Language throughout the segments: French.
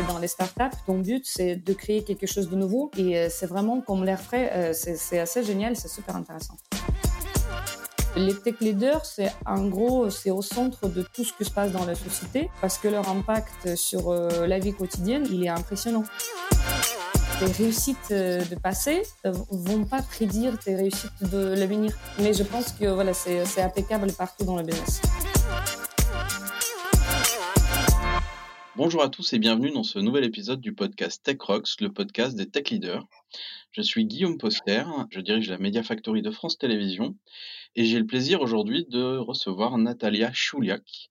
dans les startups, ton but, c'est de créer quelque chose de nouveau. Et euh, c'est vraiment comme l'air frais, euh, c'est assez génial, c'est super intéressant. Les tech leaders, c'est en gros, c'est au centre de tout ce qui se passe dans la société parce que leur impact sur euh, la vie quotidienne, il est impressionnant. Tes réussites de passé vont pas prédire tes réussites de l'avenir. Mais je pense que voilà, c'est impeccable partout dans le business. Bonjour à tous et bienvenue dans ce nouvel épisode du podcast Tech Rocks, le podcast des tech leaders. Je suis Guillaume Poster, je dirige la Media Factory de France Télévisions et j'ai le plaisir aujourd'hui de recevoir Natalia Chouliak.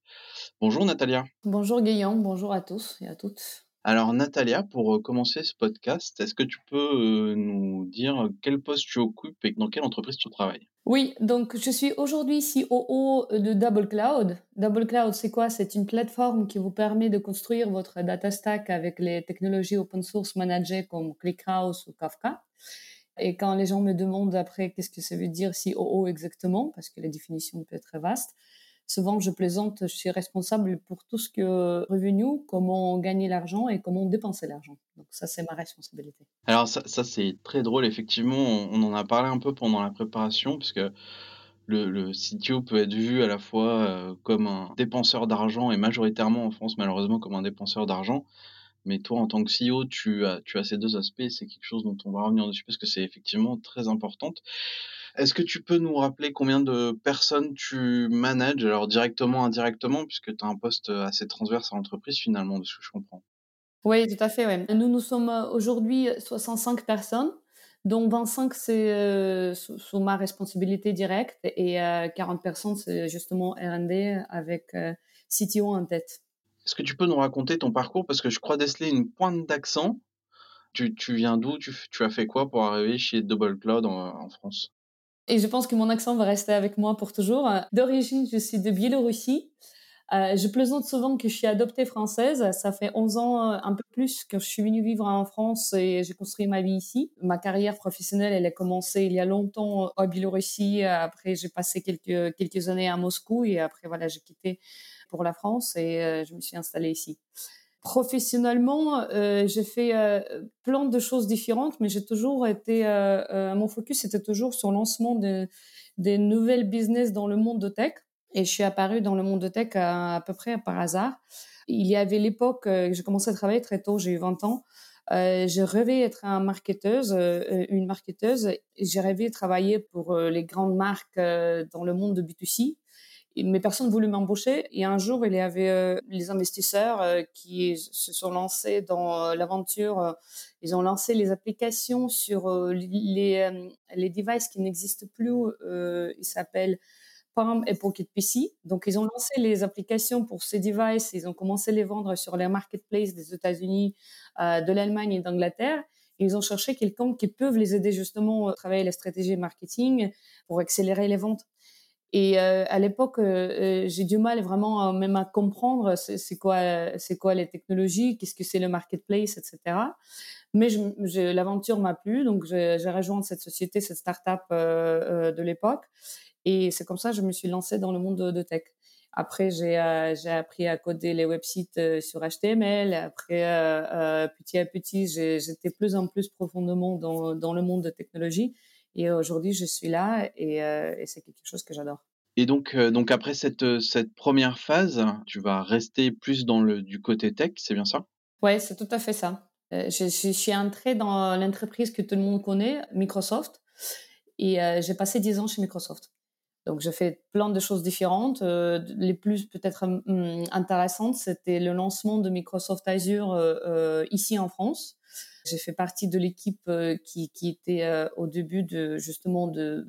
Bonjour Natalia. Bonjour Guillaume, bonjour à tous et à toutes. Alors Natalia, pour commencer ce podcast, est-ce que tu peux nous dire quel poste tu occupes et dans quelle entreprise tu travailles? Oui, donc je suis aujourd'hui COO de Double Cloud. Double Cloud, c'est quoi? C'est une plateforme qui vous permet de construire votre data stack avec les technologies open source managées comme ClickHouse ou Kafka. Et quand les gens me demandent après qu'est-ce que ça veut dire COO exactement, parce que la définition peut être vaste, souvent je plaisante, je suis responsable pour tout ce que revenu, comment gagner l'argent et comment dépenser l'argent. Donc ça, c'est ma responsabilité. Alors ça, c'est très drôle, effectivement, on, en a parlé un peu pendant la préparation, puisque le, CTO peut être vu à la fois euh, comme un dépenseur d'argent et majoritairement en France, malheureusement, comme un dépenseur d'argent. Mais toi, en tant que CEO, tu as, ces deux aspects. C'est quelque chose dont on va revenir dessus parce que c'est effectivement très important. Est-ce que tu peux nous rappeler combien de personnes tu manages, alors directement, indirectement, puisque tu as un poste assez transverse à l'entreprise finalement, de ce que je comprends? Oui, tout à fait. Nous, nous sommes euh, aujourd'hui 65 personnes, dont 25 c'est euh, sous, ma responsabilité directe et 40 euh, personnes c'est justement R&D avec CTO en tête. Est-ce que tu peux nous raconter ton parcours? Parce que je crois déceler une pointe d'accent. Tu, tu viens d'où? Tu, tu, as fait quoi pour arriver chez Double Cloud en France? Et je pense que mon accent va rester avec moi pour toujours. D'origine, je suis de Biélorussie. Euh, je plaisante souvent que je suis adoptée française. Ça fait 11 ans, euh, un peu plus, que je suis venue vivre en France et j'ai construit ma vie ici. Ma carrière professionnelle, elle a commencé il y a longtemps en Biélorussie. Après, j'ai passé quelques, quelques années à Moscou et après, voilà, j'ai quitté pour la France et euh, je me suis installée ici. Professionnellement, euh, j'ai fait euh, plein de choses différentes, mais j'ai toujours été, mon focus était toujours sur le lancement de, des nouvelles business dans le monde de tech. Et je suis apparue dans le monde de tech à, peu près par hasard. Il y avait l'époque, j'ai commencé à travailler très tôt, j'ai eu 20 ans. J'ai rêvé être un marketeuse, une marketeuse. J'ai rêvé travailler pour les grandes marques dans le monde de B2C mais personne ne voulait m'embaucher. Et un jour, il y avait euh, les investisseurs euh, qui se sont lancés dans euh, l'aventure. ils ont lancé les applications sur les, les devices qui n'existent plus. ils s'appellent Palm et Pocket PC. Donc, ils ont lancé les applications pour ces devices. Ils ont commencé à les vendre sur les marketplaces des États-Unis, de l'Allemagne et d'Angleterre. Ils ont cherché quelqu'un qui peut les aider justement à travailler la stratégie marketing pour accélérer les ventes. Et euh, à l'époque, euh, euh, j'ai du mal vraiment même à comprendre c'est quoi, c'est quoi les technologies, qu'est-ce que c'est le marketplace, etc. Mais l'aventure m'a plu, donc j'ai rejoint cette société, cette start-up de l'époque. Et c'est comme ça que je me suis lancée dans le monde de, tech. Après, j'ai appris à coder les websites sur HTML. Après, petit à petit, j'étais plus en plus profondément dans, dans le monde de technologie. Et aujourd'hui, je suis là et, euh, et c'est quelque chose que j'adore. Et donc, euh, donc après cette, euh, cette première phase, tu vas rester plus dans le du côté tech, c'est bien ça? Ouais, c'est tout à fait ça. je, je, suis entrée dans l'entreprise que tout le monde connaît, Microsoft, et j'ai passé dix ans chez Microsoft. Donc, j'ai fait plein de choses différentes. les plus peut-être hum, intéressantes, c'était le lancement de Microsoft Azure ici en France. J'ai fait partie de l'équipe euh, qui, était euh, au début de justement de,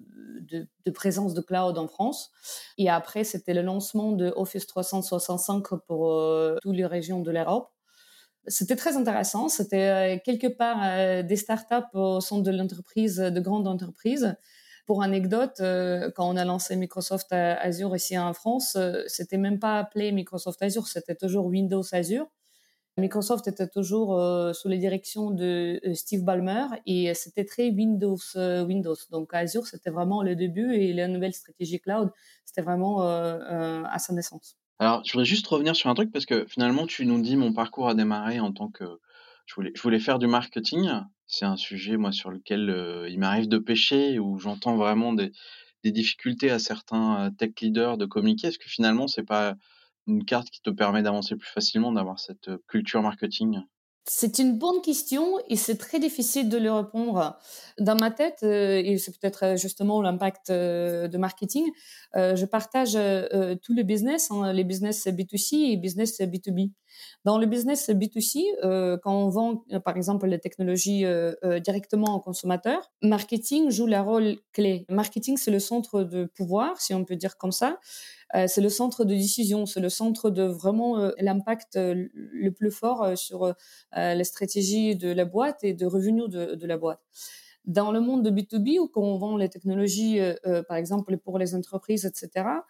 présence de cloud en France. Et après, c'était le lancement de Office 365 pour euh, toutes les régions de l'Europe. C'était très intéressant. C'était quelque part des startups au centre de l'entreprise, de grandes entreprises. Pour anecdote, quand on a lancé Microsoft Azure ici en France, c'était même pas appelé Microsoft Azure, c'était toujours Windows Azure. Microsoft était toujours euh, sous les directions de euh, Steve Ballmer et c'était très Windows euh, Windows. Donc Azure c'était vraiment le début et la nouvelle stratégie cloud c'était vraiment à sa naissance. Alors, je voudrais juste revenir sur un truc parce que finalement, tu nous dis: «Mon parcours a démarré en tant que je voulais faire du marketing». C'est un sujet, moi, sur lequel, il m'arrive de pêcher, où j'entends vraiment des des difficultés à certains, tech leaders de communiquer. Est-ce que finalement, c'est pas une carte qui te permet d'avancer plus facilement, d'avoir cette, heu, culture marketing? C'est une bonne question et c'est très difficile de le répondre. Dans ma tête, heu et c'est peut-être, heu, justement l'impact, de marketing, je partage, tous les business, hein, les business B2C et business B2B. Dans le business B2C, heu, quand on vend, heu, par exemple, les technologies, heu, directement aux consommateurs, marketing joue la rôle clé. Marketing, c'est le centre de pouvoir, si on peut dire comme ça. C'est le centre de décision, c'est le centre de vraiment, l'impact, le plus fort, sur, les stratégies de la boîte et de revenus de la boîte. Dans le monde de B2B où on vend les technologies, par exemple pour les entreprises et cetera,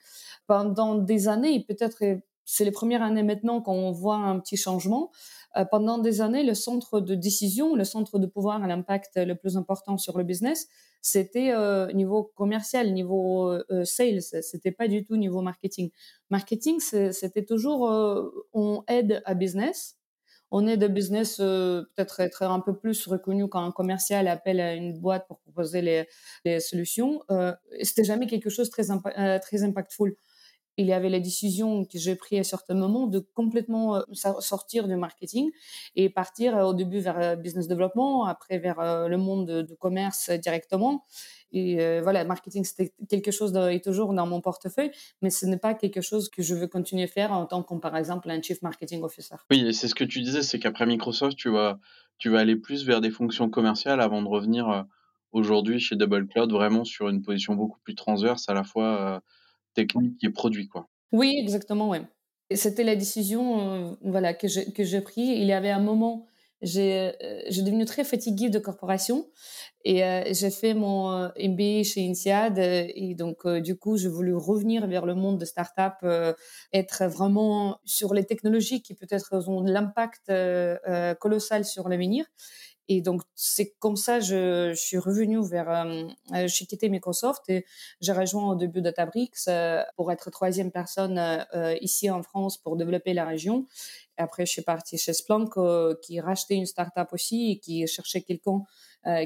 pendant des années peut-être, c'est les premières années maintenant qu'on voit un petit changement. Heu, pendant des années, le centre de décision, le centre de pouvoir à l'impact le plus important sur le business, c'était, heu, niveau commercial, niveau, heu heu, sales, c'était pas du tout niveau marketing. Marketing, c'était toujours, heu, on aide à business, on aide à business, peut-être être un peu plus reconnu quand un commercial appelle à une boîte pour proposer les les solutions, c'était jamais quelque chose très impa heu, très impactful il y avait la décision que j'ai prise à certains moments de complètement euh, sortir du marketing et partir euh, au début vers euh, business development, après vers le monde de, de commerce directement. Et voilà, marketing, c'était quelque chose de, est toujours dans mon portefeuille, mais ce n'est pas quelque chose que je veux continuer à faire en tant que, par exemple, un chief marketing officer. Oui, et c'est ce que tu disais, c'est qu'après Microsoft, tu vas, tu vas aller plus vers des fonctions commerciales avant de revenir aujourd'hui chez Double Cloud, vraiment sur une position beaucoup plus transverse, à la fois technique et produit, quoi. Oui, exactement, ouais. C'était la décision, heu, voilà, que j'ai que j'ai pris. Il y avait un moment, j'ai, j'ai devenu très fatiguée de corporation et heu, j'ai fait mon, MBA chez INSEAD, et donc du coup, j'ai voulu revenir vers le monde de start-up, être vraiment sur les technologies qui peut-être ont l'impact, colossal sur l'avenir et donc, c'est comme ça, je, je suis revenue vers, euh, euh j'ai quitté Microsoft et j'ai rejoint au début Databricks euh, pour être troisième personne euh, euh, ici en France pour développer la région. Après, je suis partie chez Splunk euh, qui rachetait une startup aussi et qui cherchait quelqu'un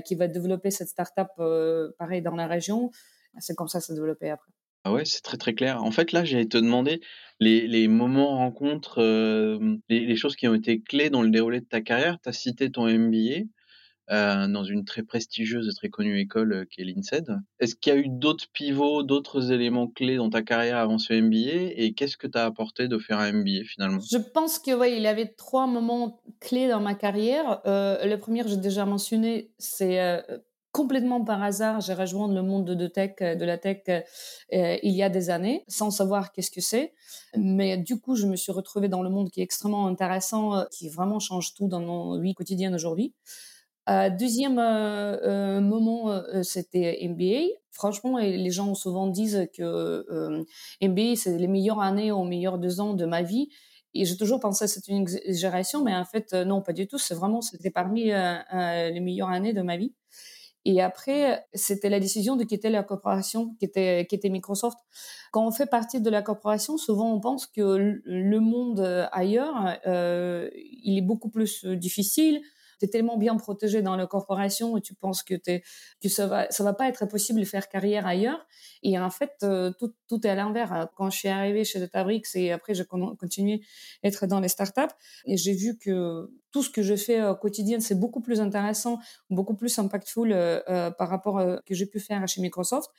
qui va développer cette startup pareil dans la région. C'est comme ça que ça s'est développé après. Ah ouais, c'est très, très clair. En fait, là, j'allais te demander les les moments rencontres, hem, les choses qui ont été clés dans le déroulé de ta carrière. Tu as cité ton MBA, heu, dans une très prestigieuse et très connue école, heu, qui est l'INSEAD. Est-ce qu'il y a eu d'autres pivots, d'autres éléments clés dans ta carrière avant ce MBA et qu'est-ce que tu as apporté de faire un MBA finalement? Je pense que ouais, il y avait trois moments clés dans ma carrière. Heu, le premier, j'ai déjà mentionné, c'est, complètement par hasard, j'ai rejoint le monde de de la tech, heu, il y a des années, sans savoir qu'est-ce que c'est. Mais du coup, je me suis retrouvée dans le monde qui est extrêmement intéressant, qui vraiment change tout dans nos vies quotidiennes aujourd'hui. Euh, deuxième euh, euh, moment, euh, c'était MBA. Franchement, les gens souvent disent que euh, MBA, c'est les meilleures années ou les meilleurs deux ans de ma vie. Et j'ai toujours pensé que c'était une exagération, mais en fait, euh, non, pas du tout. C'est vraiment, c'était parmi les meilleures années de ma vie. Et après, c'était la décision de quitter la corporation qui était, Microsoft. Quand on fait partie de la corporation, souvent on pense que le monde ailleurs, euh, il est beaucoup plus difficile, tu es tellement bien protégé dans la corporation et tu penses que, es, ça va va pas être possible de faire carrière ailleurs. Et en fait, euh, tout, tout est à l'inverse. Quand je suis arrivée chez Databricks et après j'ai continué à être dans les startups, et j'ai vu que tout ce que je fais au quotidien, c'est beaucoup plus intéressant, beaucoup plus impactful euh, euh, par rapport à ce que j'ai pu faire chez Microsoft.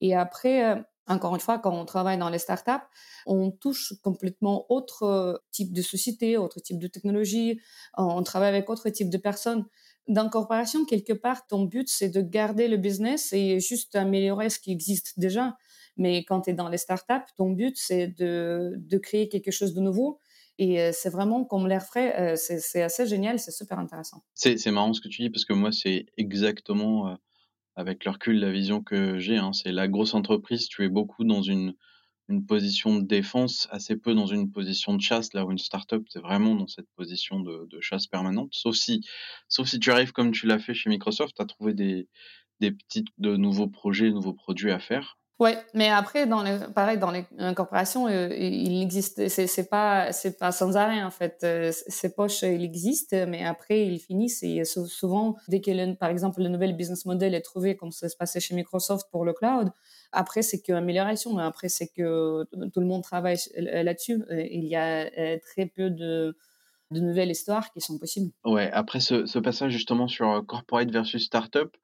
Et après, encore une fois, quand on travaille dans les startups, on touche complètement autre euh, type de société, autre type de technologie, on travaille avec autre type de personnes. Dans corporation, quelque part, ton but, c'est de garder le business et juste améliorer ce qui existe déjà. Mais quand tu es dans les startups, ton but, c'est de, de créer quelque chose de nouveau. Et euh, c'est vraiment comme l'air frais, euh, c'est assez génial, c'est super intéressant. C'est marrant ce que tu dis parce que moi, c'est exactement avec le recul, la vision que j'ai, hein, c'est la grosse entreprise, tu es beaucoup dans une, position de défense, assez peu dans une position de chasse, là où une startup, tu es vraiment dans cette position de, de, chasse permanente, sauf si, sauf si tu arrives comme tu l'as fait chez Microsoft, à trouver des, des petits, de nouveaux projets, nouveaux produits à faire. Ouais, mais après, dans les, pareil, dans les corporations, euh, il existe, c'est, pas, c'est pas sans arrêt en fait. Euh, ces poches, il existe, mais après, ils finissent et souvent, dès que, par exemple, le nouvel business model est trouvé, comme ça se passait chez Microsoft pour le cloud, après, c'est qu'amélioration. Après, c'est que tout le monde travaille là-dessus. Il y a très peu de, de nouvelles histoires qui sont possibles. Ouais, après ce, ce passage justement sur corporate versus startup,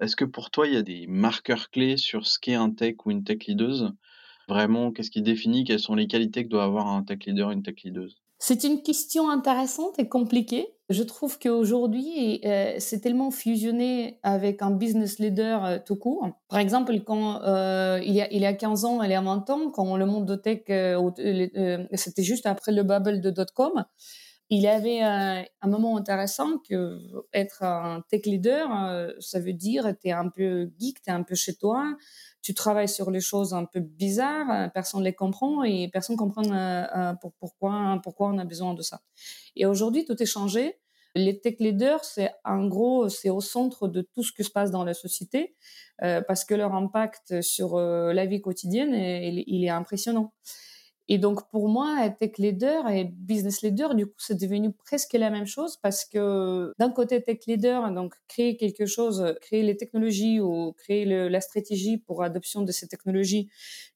est-ce que pour toi, il y a des marqueurs clés sur ce qu'est un tech ou une tech leaduse? Vraiment, qu'est-ce qui définit quelles sont les qualités que doit avoir un tech leader, une tech leaduse? C'est une question intéressante et compliquée. Je trouve qu'aujourd'hui, euh, c'est tellement fusionné avec un business leader euh, tout court. Par exemple, quand euh, il, y a, il y a 15 ans, il y a 20 ans, quand le monde de tech, c'était juste après le bubble de dot-com, il avait un, moment intéressant que être un tech leader, euh, ça veut dire tu es un peu geek, tu es un peu chez toi, tu travailles sur les choses un peu bizarres, euh, personne ne les comprend et personne ne comprend euh, pourquoi, pourquoi on a besoin de ça. Et aujourd'hui, tout est changé. Les tech leaders, c'est en gros, c'est au centre de tout ce qui se passe dans la société parce que leur impact sur la vie quotidienne, il est impressionnant. Et donc, pour moi, tech leader et business leader, du coup, c'est devenu presque la même chose parce que d'un côté, tech leader, donc créer quelque chose, créer les technologies ou créer la stratégie pour l'adoption de ces technologies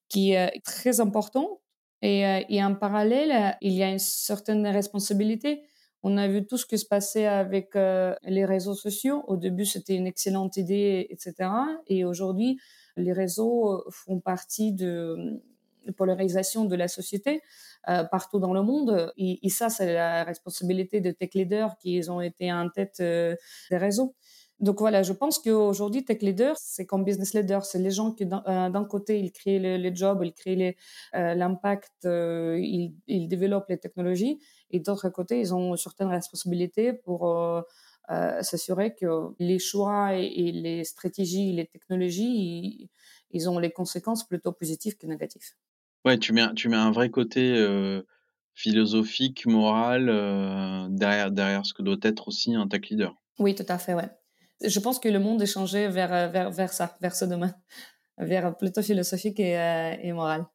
qui est très important. Et, euh, et en parallèle, il y a une certaine responsabilité. On a vu tout ce qui se passait avec euh, les réseaux sociaux. Au début, c'était une excellente idée, etc. Et aujourd'hui, les réseaux font partie de polarisation de la société euh, partout dans le monde. Et, ça, c'est la responsabilité de tech leaders qui ont été en tête euh, des réseaux. Donc voilà, je pense qu'aujourd'hui, tech leader, c'est comme business leader, c'est les gens qui, d'un euh, côté, ils créent les, jobs, ils créent l'impact, ils, développent les technologies, et d'autre côté, ils ont certaines responsabilités pour s'assurer que les choix et, les stratégies, les technologies, ils ont les conséquences plutôt positives que négatives. Ouais, tu mets tu mets un vrai côté, philosophique, moral, derrière derrière ce que doit être aussi un tech leader. Oui, tout à fait, ouais. Je pense que le monde est changé vers, vers vers ça, vers ce domaine, vers plutôt philosophique et et moral.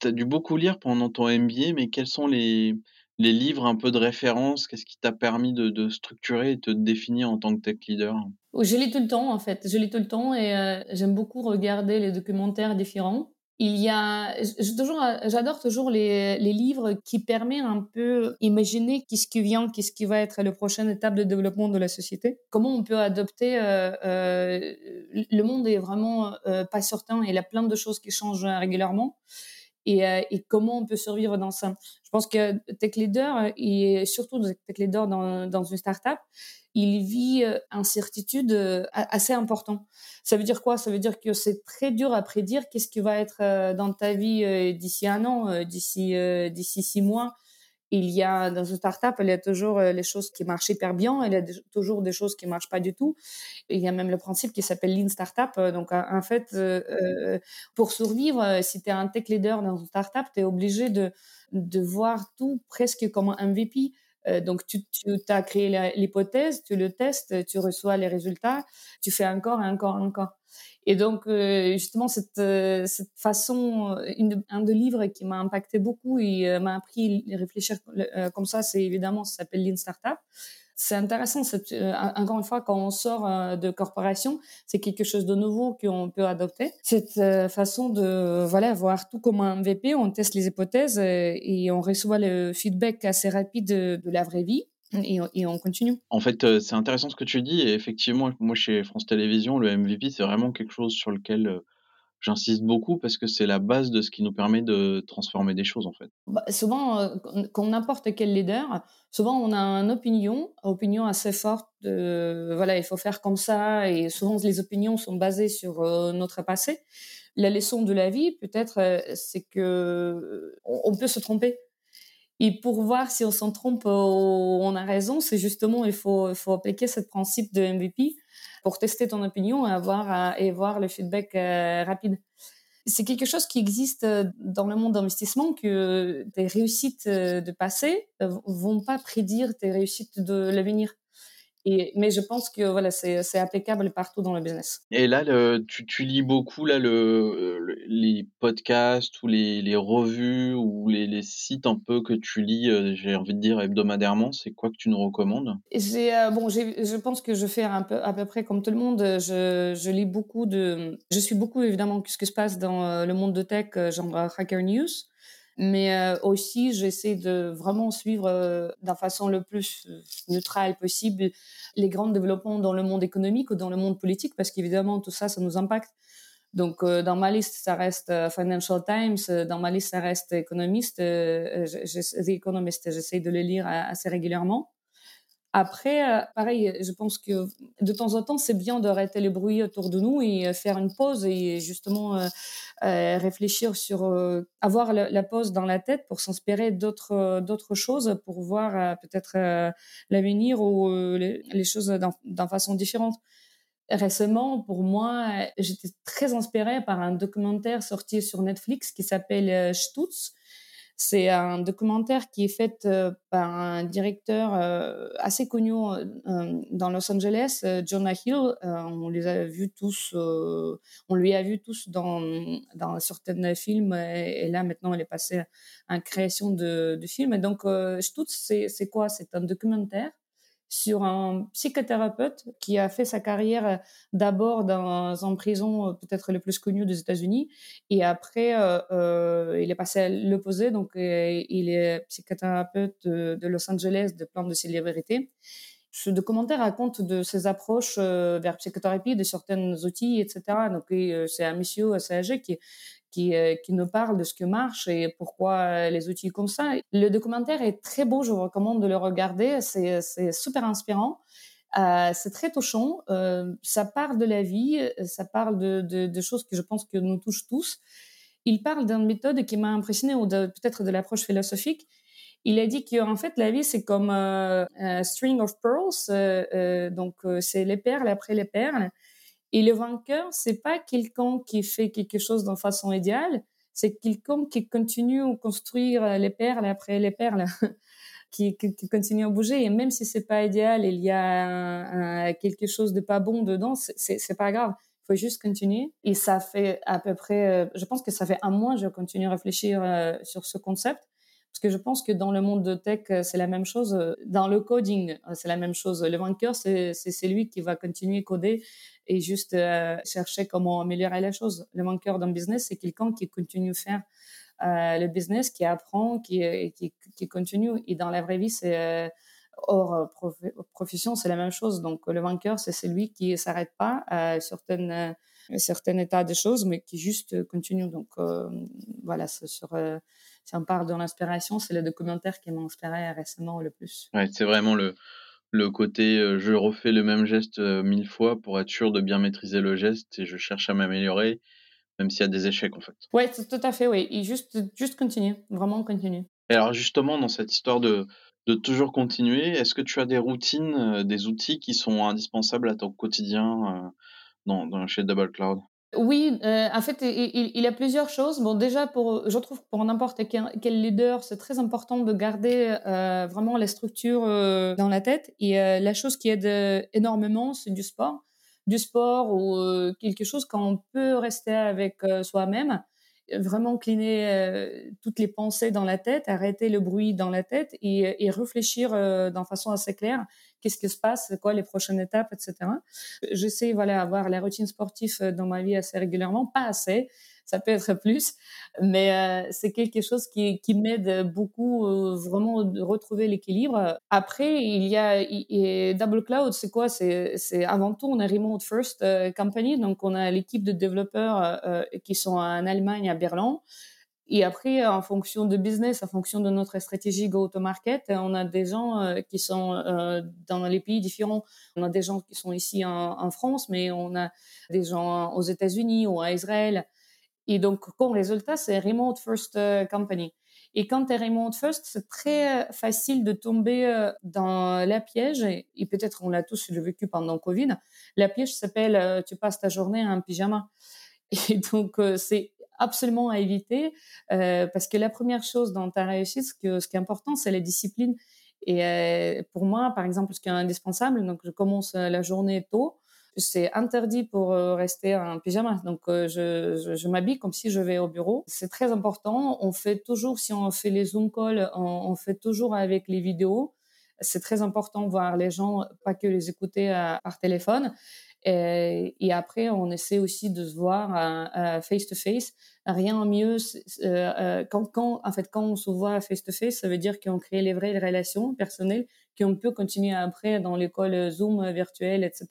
Tu as dû beaucoup lire pendant ton MBA, mais quels sont les les livres un peu de référence? Qu'est-ce qui t'a permis de de structurer et te définir en tant que tech leader? Je lis tout le temps, en fait. Je lis tout le temps et j'aime beaucoup regarder les documentaires différents. Il y a, j'adore toujours les, les, livres qui permettent un peu imaginer qu'est-ce qui vient, qu'est-ce qui va être la prochaine étape de développement de la société. Comment on peut adopter. Euh, euh, le monde est vraiment euh, pas certain. Il y a plein de choses qui changent régulièrement. Et, euh, et, comment on peut survivre dans ça. Je pense que tech leader et surtout tech leader dans, dans une startup, il vit incertitude assez important. Ça veut dire quoi? Ça veut dire que c'est très dur à prédire qu'est-ce qui va être dans ta vie d'ici un an, d'ici six mois. Il y a dans une startup, il y a toujours les choses qui marchent hyper bien, il y a toujours des choses qui marchent pas du tout. Il y a même le principe qui s'appelle lean startup. Donc en fait, pour survivre, si tu es un tech leader dans une startup, tu es obligé de de voir tout presque comme un MVP euh, donc, tu, tu as créé l'hypothèse, tu le testes, tu reçois les résultats, tu fais encore encore encore. Et donc, euh, justement, cette, euh, cette façon, une, un des livres qui m'a impacté beaucoup et m'a appris à réfléchir comme ça, c'est évidemment, ça s'appelle Lean Startup c'est intéressant. Euh, encore une fois, quand on sort euh, de corporation, c'est quelque chose de nouveau qu'on peut adopter. Cette euh, façon de voilà voir tout comme un MVP, on teste les hypothèses et on reçoit le feedback assez rapide de, la vraie vie. Et, et, on continue. En fait, c'est intéressant ce que tu dis. Et effectivement, moi, chez France Télévisions, le MVP, c'est vraiment quelque chose sur lequel J'insiste beaucoup parce que c'est la base de ce qui nous permet de transformer des choses en fait. Bah, souvent, euh, quand n'importe quel leader, souvent on a une opinion, opinion assez forte. De, voilà, il faut faire comme ça. Et souvent les opinions sont basées sur euh, notre passé. La leçon de la vie, peut-être, euh, c'est que on, peut se tromper. Et pour voir si on s'en trompe ou on a raison, c'est justement il faut, il faut appliquer ce principe de MVP pour tester ton opinion et, avoir, euh, et voir le feedback euh, rapide. C'est quelque chose qui existe euh, dans le monde d'investissement que tes réussites de passé vont pas prédire tes réussites de l'avenir. Et, mais je pense que voilà, c'est applicable partout dans le business. Et là, le, tu, tu, lis beaucoup là, le, les podcasts ou les, les revues ou les, les, sites un peu que tu lis, euh, j'ai envie de dire hebdomadairement. C'est quoi que tu nous recommandes? Euh, bon, je pense que je fais un peu à peu près comme tout le monde. Je, je lis beaucoup de, je suis beaucoup évidemment ce qui se passe dans euh, le monde de tech, genre Hacker News. Mais euh, aussi, j'essaie de vraiment suivre euh, d'une façon le plus euh, neutrale possible les grands développements dans le monde économique ou dans le monde politique, parce qu'évidemment, tout ça, ça nous impacte. Donc, dans ma liste, ça reste Financial Times, dans ma liste, ça reste Economist. Economist, j'essaie de le lire assez régulièrement. Après, euh, pareil, je pense que de temps en temps, c'est bien d'arrêter le bruit autour de nous et euh, faire une pause et justement euh, réfléchir sur avoir la, pause dans la tête pour s'inspirer d'autres d'autres choses, pour voir peut-être l'avenir ou les, choses d'une façon différente. Récemment, pour moi, j'étais très inspirée par un documentaire sorti sur Netflix qui s'appelle Stutz c'est un documentaire qui est fait euh, par un directeur euh, assez connu euh, dans Los Angeles, Jonah Hill. on les a vus tous, on lui a vu tous dans, dans certains films et, là maintenant il est passé en création de, de films. Et donc Stutz, c'est quoi? C'est un documentaire sur un psychothérapeute qui a fait sa carrière euh, d'abord dans une prison euh, peut-être le plus connue des États-Unis et après euh, il est passé à l'opposé donc il est psychothérapeute de, Los Angeles de plein de célébrités. Ce documentaire raconte de ses approches vers psychothérapie, de certains outils, etc. Donc c'est un monsieur assez âgé qui, qui, euh, qui, nous parle de ce que marche et pourquoi euh, les outils comme ça. Le documentaire est très beau, je vous recommande de le regarder, c'est super inspirant. Euh, c'est très touchant, euh, ça parle de la vie, ça parle de, choses que je pense que nous touchent tous. Il parle d'une méthode qui m'a impressionné ou peut-être de l'approche philosophique. Il a dit qu'en fait la vie c'est comme un string of pearls, donc c'est les perles après les perles. Et le vainqueur, c'est pas quelqu'un qui fait quelque chose d'une façon idéale, c'est quelqu'un qui continue à construire les perles après les perles, qui, qui, continue à bouger. Et même si c'est pas idéal, il y a quelque chose de pas bon dedans, c'est pas grave. Il faut juste continuer. Et ça fait à peu près, euh, je pense que ça fait un mois, je continue à réfléchir euh, sur ce concept. Parce que je pense que dans le monde de tech, euh, c'est la même chose. Dans le coding, c'est la même chose. Le vainqueur, c'est celui qui va continuer à coder et juste euh, chercher comment améliorer les choses. Le manqueur d'un business, c'est quelqu'un qui continue à faire euh, le business, qui apprend, qui, qui, continue. Et dans la vraie vie, euh, hors profession, c'est la même chose. Donc, le vainqueur, c'est celui qui ne s'arrête pas à certaines, certains états de choses, mais qui juste continue. Donc, voilà, sur, si on parle de l'inspiration, c'est le documentaire qui m'a inspiré récemment le plus. Ouais, c'est vraiment le, le côté, je refais le même geste, mille fois pour être sûr de bien maîtriser le geste et je cherche à m'améliorer, même s'il y a des échecs, en fait. Ouais, tout à fait, oui et juste juste continuer, vraiment continuer. Et alors justement, dans cette histoire de de toujours continuer, est-ce que tu as des routines, des outils qui sont indispensables à ton quotidien, dans dans chez Double Cloud? Oui, euh, en fait, il, y a plusieurs choses. Bon, déjà, pour, je trouve pour n'importe quel, leader, c'est très important de garder euh, vraiment la structure euh, dans la tête. Et la chose qui aide énormément, c'est du sport. Du sport ou quelque chose qu'on peut rester avec soi-même vraiment cleaner euh, toutes les pensées dans la tête, arrêter le bruit dans la tête et, et réfléchir d'une façon assez claire. Qu'est-ce qui se passe, c'est quoi les prochaines étapes, etc. J'essaie voilà avoir la routine sportive dans ma vie assez régulièrement, pas assez, ça peut être plus, mais euh, c'est quelque chose qui, m'aide beaucoup euh, vraiment de retrouver l'équilibre. Après, il y a Double Cloud, c'est quoi? C'est avant tout, on est remote first euh, company, donc on a l'équipe de développeurs qui sont en Allemagne, à Berlin. Et après, en fonction de business, en fonction de notre stratégie go-to-market, on a des gens qui sont dans les pays différents. On a des gens qui sont ici en, France, mais on a des gens aux États-Unis ou à Israël. Et donc, comme résultat, c'est remote first euh, company. Et quand tu es remote first, c'est très euh, facile de tomber euh, dans la piège, et, peut-être on l'a tous vécu pendant Covid, la piège s'appelle tu passes ta journée en pyjama. Et donc, c'est absolument à éviter, parce que la première chose dans ta réussite, ce, qui est important, c'est la discipline Et pour moi, par exemple, ce qui est indispensable, donc je commence la journée tôt, c'est interdit pour rester en pyjama. Donc, je, m'habille comme si je vais au bureau. C'est très important. On fait toujours, si on fait les Zoom calls, on, fait toujours avec les vidéos. C'est très important de voir les gens, pas que les écouter par téléphone. Et, et, après, on essaie aussi de se voir face to face. Rien mieux euh, quand, quand, en fait, quand on se voit face to face, ça veut dire qu'on crée les vraies relations personnelles qu'on peut continuer après dans l'école Zoom virtuelle, etc.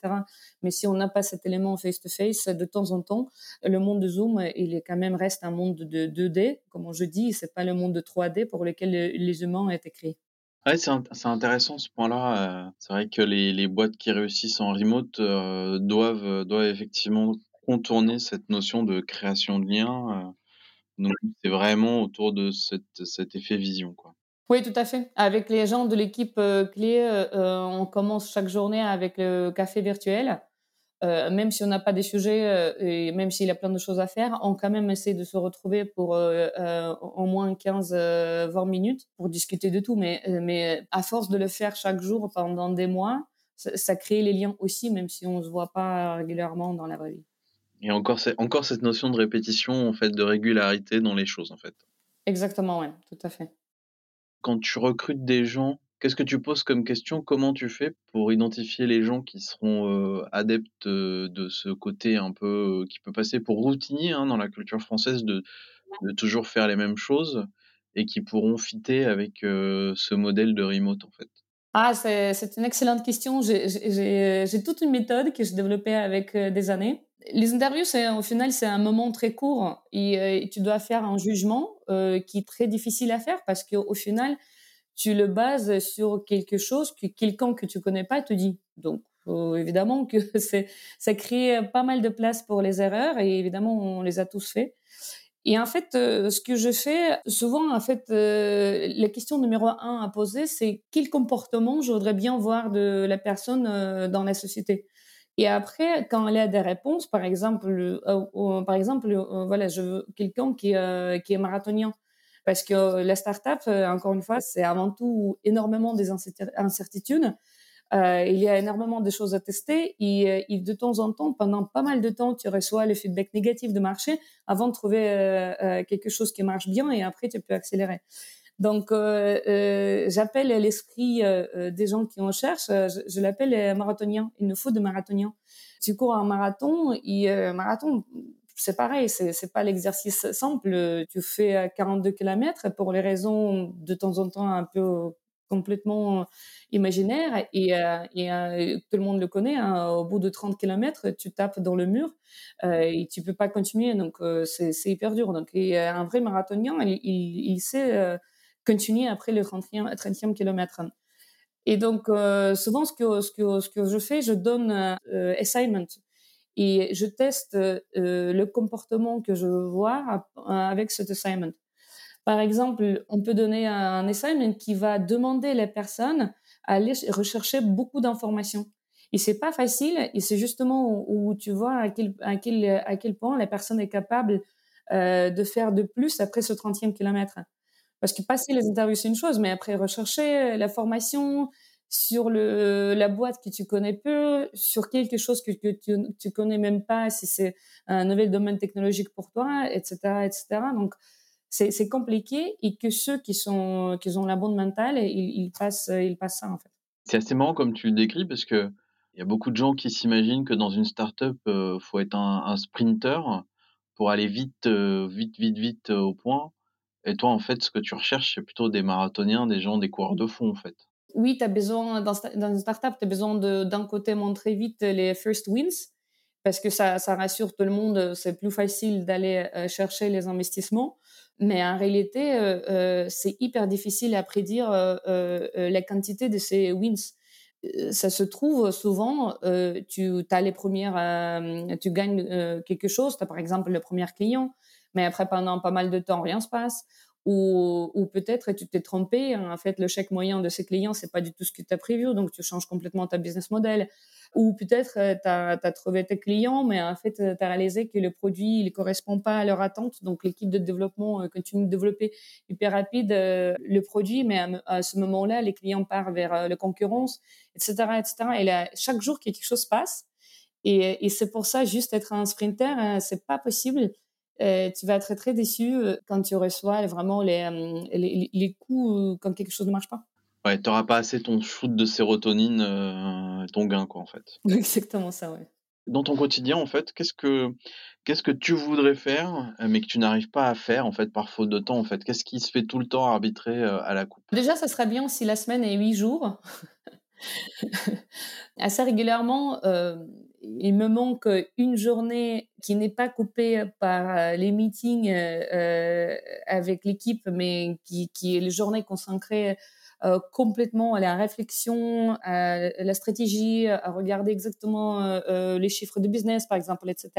Mais si on n'a pas cet élément face to face, de temps en temps, le monde de Zoom, il est quand même reste un monde de 2D, comme je dis, c'est pas le monde de 3D pour lequel les humains ont été créés. Ouais, c'est intéressant ce point-là. Euh, c'est vrai que les, les boîtes qui réussissent en remote euh, doivent, euh, doivent effectivement contourner cette notion de création de liens. donc, c'est vraiment autour de cette, cet effet vision, quoi. Oui, tout à fait. Avec les gens de l'équipe clé, on commence chaque journée avec le café virtuel. Euh, même si on n'a pas des sujets euh, et même s'il y a plein de choses à faire, on quand même essaie de se retrouver pour euh, au moins 15-20 minutes pour discuter de tout. Mais, mais à force de le faire chaque jour pendant des mois, ça, ça, crée les liens aussi, même si on ne se voit pas régulièrement dans la vraie vie. Et encore, encore cette notion de répétition, en fait, de régularité dans les choses, en fait. Exactement, oui, tout à fait. Quand tu recrutes des gens Qu'est-ce que tu poses comme question? Comment tu fais pour identifier les gens qui seront, euh, adeptes, euh, de ce côté un peu, euh, qui peut passer pour routinier, hein, dans la culture française de de toujours faire les mêmes choses et qui pourront fitter avec, ce modèle de remote, en fait? Ah, c'est une excellente question. J'ai toute une méthode que j'ai développée avec, des années. Les interviews, au final, c'est un moment très court et tu dois faire un jugement, qui est très difficile à faire parce qu'au final tu le bases sur quelque chose que quelqu'un que tu connais pas te dit. Donc, évidemment que c'est, ça crée pas mal de place pour les erreurs et évidemment, on les a tous fait. Et en fait, euh, ce que je fais souvent, en fait, euh, la question numéro un à poser, c'est quel comportement je voudrais bien voir de la personne euh, dans la société. Et après, quand elle a des réponses, par exemple, par exemple, voilà, je veux quelqu'un qui, qui est marathonien. Parce que la startup, euh, encore une fois, c'est avant tout énormément des incertitudes. Euh, il y a énormément de choses à tester et, de temps en temps, pendant pas mal de temps, tu reçois le feedback négatif de marché avant de trouver euh, euh quelque chose qui marche bien et après tu peux accélérer. Donc, euh, euh, j'appelle l'esprit des gens qui en cherchent, je, l'appelle marathonien. Il nous faut de marathoniens. Tu cours un marathon et marathon, c'est pareil, c'est c'est pas l'exercice simple. Tu fais 42 km pour les raisons de temps en temps un peu complètement imaginaires et, euh, et euh, tout le monde le connaît. Hein, au bout de 30 km, tu tapes dans le mur euh, et tu peux pas continuer. Donc c'est hyper dur. Donc un vrai marathonien, il, sait continuer après le 30e, 30e kilomètre. Et donc, souvent, ce que, ce, que, je fais, je donne assignment et je teste euh, le comportement que je veux voir avec cet assignment. Par exemple, on peut donner un assignment qui va demander à la personne à aller rechercher beaucoup d'informations. Et c'est pas facile, et c'est justement où, tu vois à quel point la personne est capable euh, de faire de plus après ce 30e kilomètre. Parce que passer les interviews, c'est une chose, mais après rechercher la formation, sur le, la boîte que tu connais peu, sur quelque chose que, que tu, tu connais même pas, si c'est un nouvel domaine technologique pour toi, etc., etc. Donc, c'est compliqué et que ceux qui sont qui ont la bonne mentale, ils, ils passent ils passent ça en fait. C'est assez marrant comme tu le décris parce que il y a beaucoup de gens qui s'imaginent que dans une startup, euh, faut être un, un, sprinter pour aller vite, euh, vite, vite, vite euh, au point. Et toi, en fait, ce que tu recherches, c'est plutôt des marathoniens, des gens, des coureurs de fond, en fait oui, tu besoin, dans, une startup, tu as besoin d'un côté montrer vite les first wins, parce que ça, ça rassure tout le monde, c'est plus facile d'aller euh, chercher les investissements. Mais en réalité, euh, euh, c'est hyper difficile à prédire la quantité de ces wins. Ça se trouve souvent, tu as les premières, tu gagnes quelque chose, tu as par exemple le premier client, mais après pendant pas mal de temps, rien se passe ou, ou peut-être tu t'es trompé. Hein. En fait, le chèque moyen de ces clients, c'est pas du tout ce que tu as prévu, donc tu changes complètement ta business model. Ou peut-être tu as, trouvé tes clients, mais en fait, tu as réalisé que le produit il correspond pas à leur attente. Donc, l'équipe de développement continue de développer hyper rapide le produit, mais à, ce moment-là, les clients partent vers la concurrence, etc. etc. Et là, chaque jour, quelque chose se passe. Et, et c'est pour ça, juste être un sprinter, hein, c'est pas possible. Euh, tu vas être très déçu euh, quand tu reçois vraiment les, euh, les, les coups quand quelque chose ne marche pas. Ouais, tu n'auras pas assez ton shoot de sérotonine, ton gain, quoi, en fait. Exactement ça, ouais. Dans ton quotidien, en fait, qu'est-ce que qu'est-ce que tu voudrais faire, mais que tu n'arrives pas à faire, en fait, par faute de temps, en fait? Qu'est-ce qui se fait tout le temps arbitrer à la coupe? Déjà, ça serait bien si la semaine est huit jours. Assez régulièrement, il me manque une journée qui n'est pas coupée par euh, les meetings euh, euh, avec l'équipe, mais qui, qui est les journées consacrées complètement à la réflexion, à la stratégie, à regarder exactement euh, euh, les chiffres de business, par exemple, etc.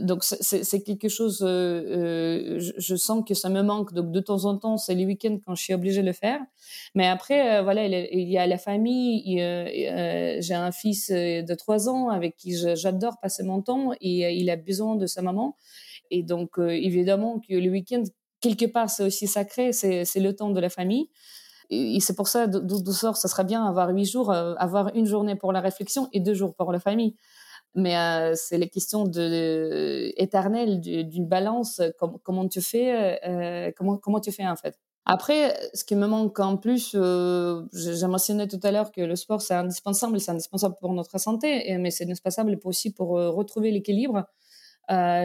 Donc, c'est quelque chose, je, sens que ça me manque. Donc, de temps en temps, c'est les week-ends quand je suis obligée de le faire. Mais après, voilà, il, y a la famille. J'ai un fils de trois ans avec qui j'adore passer mon temps et il a besoin de sa maman. Et donc, évidemment que le week-end, quelque part, c'est aussi sacré, c'est le temps de la famille c'est pour ça, d'où sort, ça sera bien avoir huit jours, euh, avoir une journée pour la réflexion et deux jours pour la famille. Mais euh, c'est les questions de, éternelles d'une balance. comment tu fais, euh, comment tu fais en fait. Après, ce qui me manque en plus, j'ai mentionné tout à l'heure que le sport c'est indispensable, c'est indispensable pour notre santé, mais c'est indispensable aussi pour retrouver l'équilibre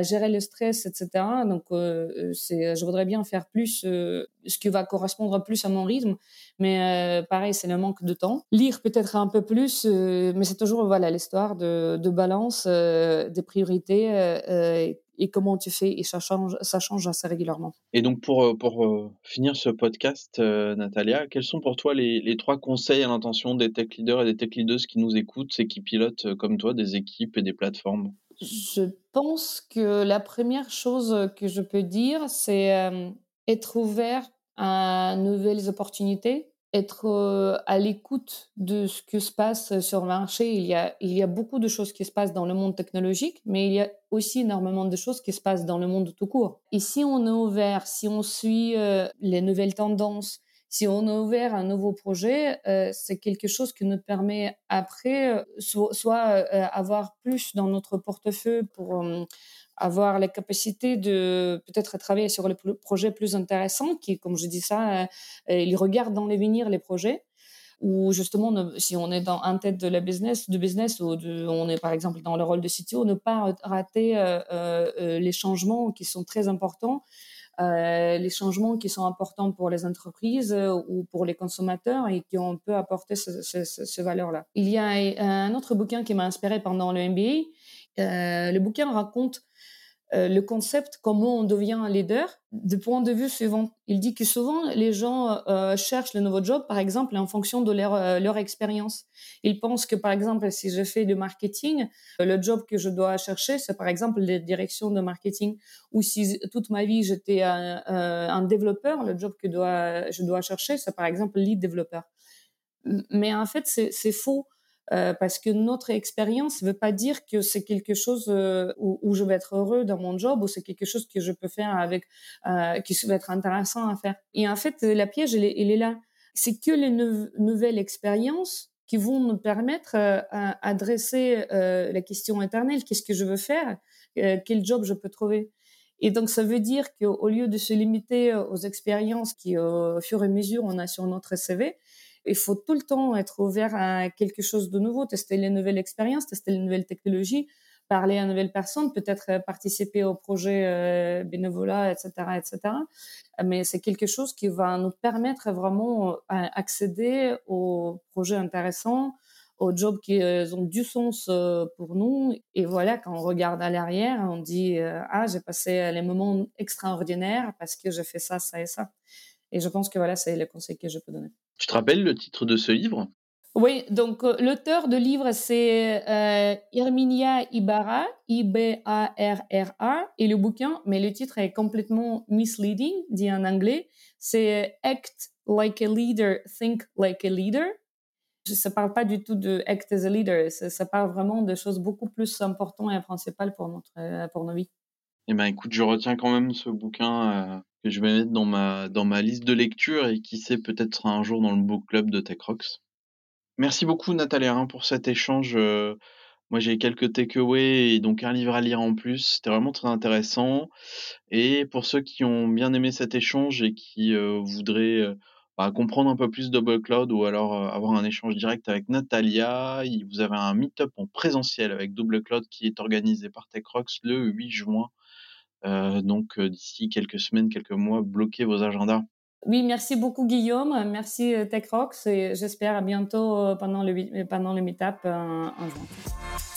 gérer le stress, etc. Donc, euh, c'est, je voudrais bien faire plus, euh, ce qui va correspondre plus à mon rythme. Mais euh, pareil, c'est le manque de temps. Lire peut-être un peu plus, mais c'est toujours voilà l'histoire de, balance, des priorités et comment tu fais et ça change, assez régulièrement. Et donc pour, finir ce podcast, Natalia, quels sont pour toi les, les trois conseils à l'intention des tech leaders et des tech leaders qui nous écoutent et qui pilotent comme toi des équipes et des plateformes? Je pense que la première chose que je peux dire, c'est euh, être ouvert à nouvelles opportunités, être euh, à l'écoute de ce qui se passe sur le marché. Il y, a, beaucoup de choses qui se passent dans le monde technologique, mais il y a aussi énormément de choses qui se passent dans le monde tout court. Et si on est ouvert, si on suit euh, les nouvelles tendances, si on a ouvert un nouveau projet, euh, c'est quelque chose qui nous permet après euh, soit, euh, avoir plus dans notre portefeuille pour avoir la capacité de peut-être travailler sur les projets plus intéressants qui, comme je dis ça, ils regardent dans l'avenir les projets. Ou justement si on est dans un tête de la business de business ou on est par exemple dans le rôle de CTO ne pas rater les changements qui sont très importants euh, les changements qui sont importants pour les entreprises euh, ou pour les consommateurs et qui ont peut apporter ce, ce, valeur-là. Il y a un autre bouquin qui m'a inspiré pendant le MBA. Euh, le bouquin raconte euh, le concept comment on devient un leader du point de vue suivant. Il dit que souvent les gens euh, cherchent le nouveau job, par exemple, en fonction de leur, euh, leur expérience. Ils pensent que, par exemple, si je fais du marketing, le job que je dois chercher, c'est par exemple la direction de marketing. Ou si toute ma vie j'étais un, développeur, le job que je dois chercher, c'est par exemple lead développeur. Mais en fait, c'est faux. Euh, parce que notre expérience ne veut pas dire que c'est quelque chose euh, où, où, je vais être heureux dans mon job ou c'est quelque chose que je peux faire avec euh, qui va être intéressant à faire. Et en fait, la piège, elle est, est là. C'est que les nouvelles expériences qui vont nous permettre euh, à adresser la question éternelle qu'est-ce que je veux faire, quel job je peux trouver. Et donc, ça veut dire qu'au lieu de se limiter aux expériences qui, au fur et à mesure, on a sur notre CV, il faut tout le temps être ouvert à quelque chose de nouveau, tester les nouvelles expériences, tester les nouvelles technologies, parler à nouvelles personnes, peut-être euh, participer au projet euh, bénévolat, etc., etc. Mais c'est quelque chose qui va nous permettre vraiment d'accéder euh, aux projets intéressants, aux jobs qui ont du sens pour nous. Et voilà, quand on regarde à l'arrière, on dit ah j'ai passé les moments extraordinaires parce que j'ai fait ça, ça et ça. Et je pense que voilà, c'est le conseil que je peux donner. Tu te rappelles le titre de ce livre? Oui, donc l'auteur de livre, c'est euh, Irminia Ibarra, I-B-A-R-R-A, et le bouquin, mais le titre est complètement misleading, dit en anglais, c'est Act like a leader, think like a leader. Ça parle pas du tout de act as a leader, ça, parle vraiment de choses beaucoup plus importantes et principales pour notre pour nos vies. Eh ben écoute, je retiens quand même ce bouquin euh, que je vais mettre dans ma dans ma liste de lecture et qui sait peut-être sera un jour dans le book club de Tech Rocks. Merci beaucoup Nathalie pour cet échange. Euh, moi j'ai quelques takeaways et donc un livre à lire en plus. C'était vraiment très intéressant. Et pour ceux qui ont bien aimé cet échange et qui euh, voudraient bah, comprendre un peu plus Double Cloud ou alors avoir un échange direct avec Natalia, vous avez un meet-up en présentiel avec Double Cloud qui est organisé par TechRox le 8 juin. Donc d'ici quelques semaines, quelques mois, bloquez vos agendas. Oui, merci beaucoup Guillaume, merci TechRox et j'espère à bientôt pendant le, pendant le meet-up en juin.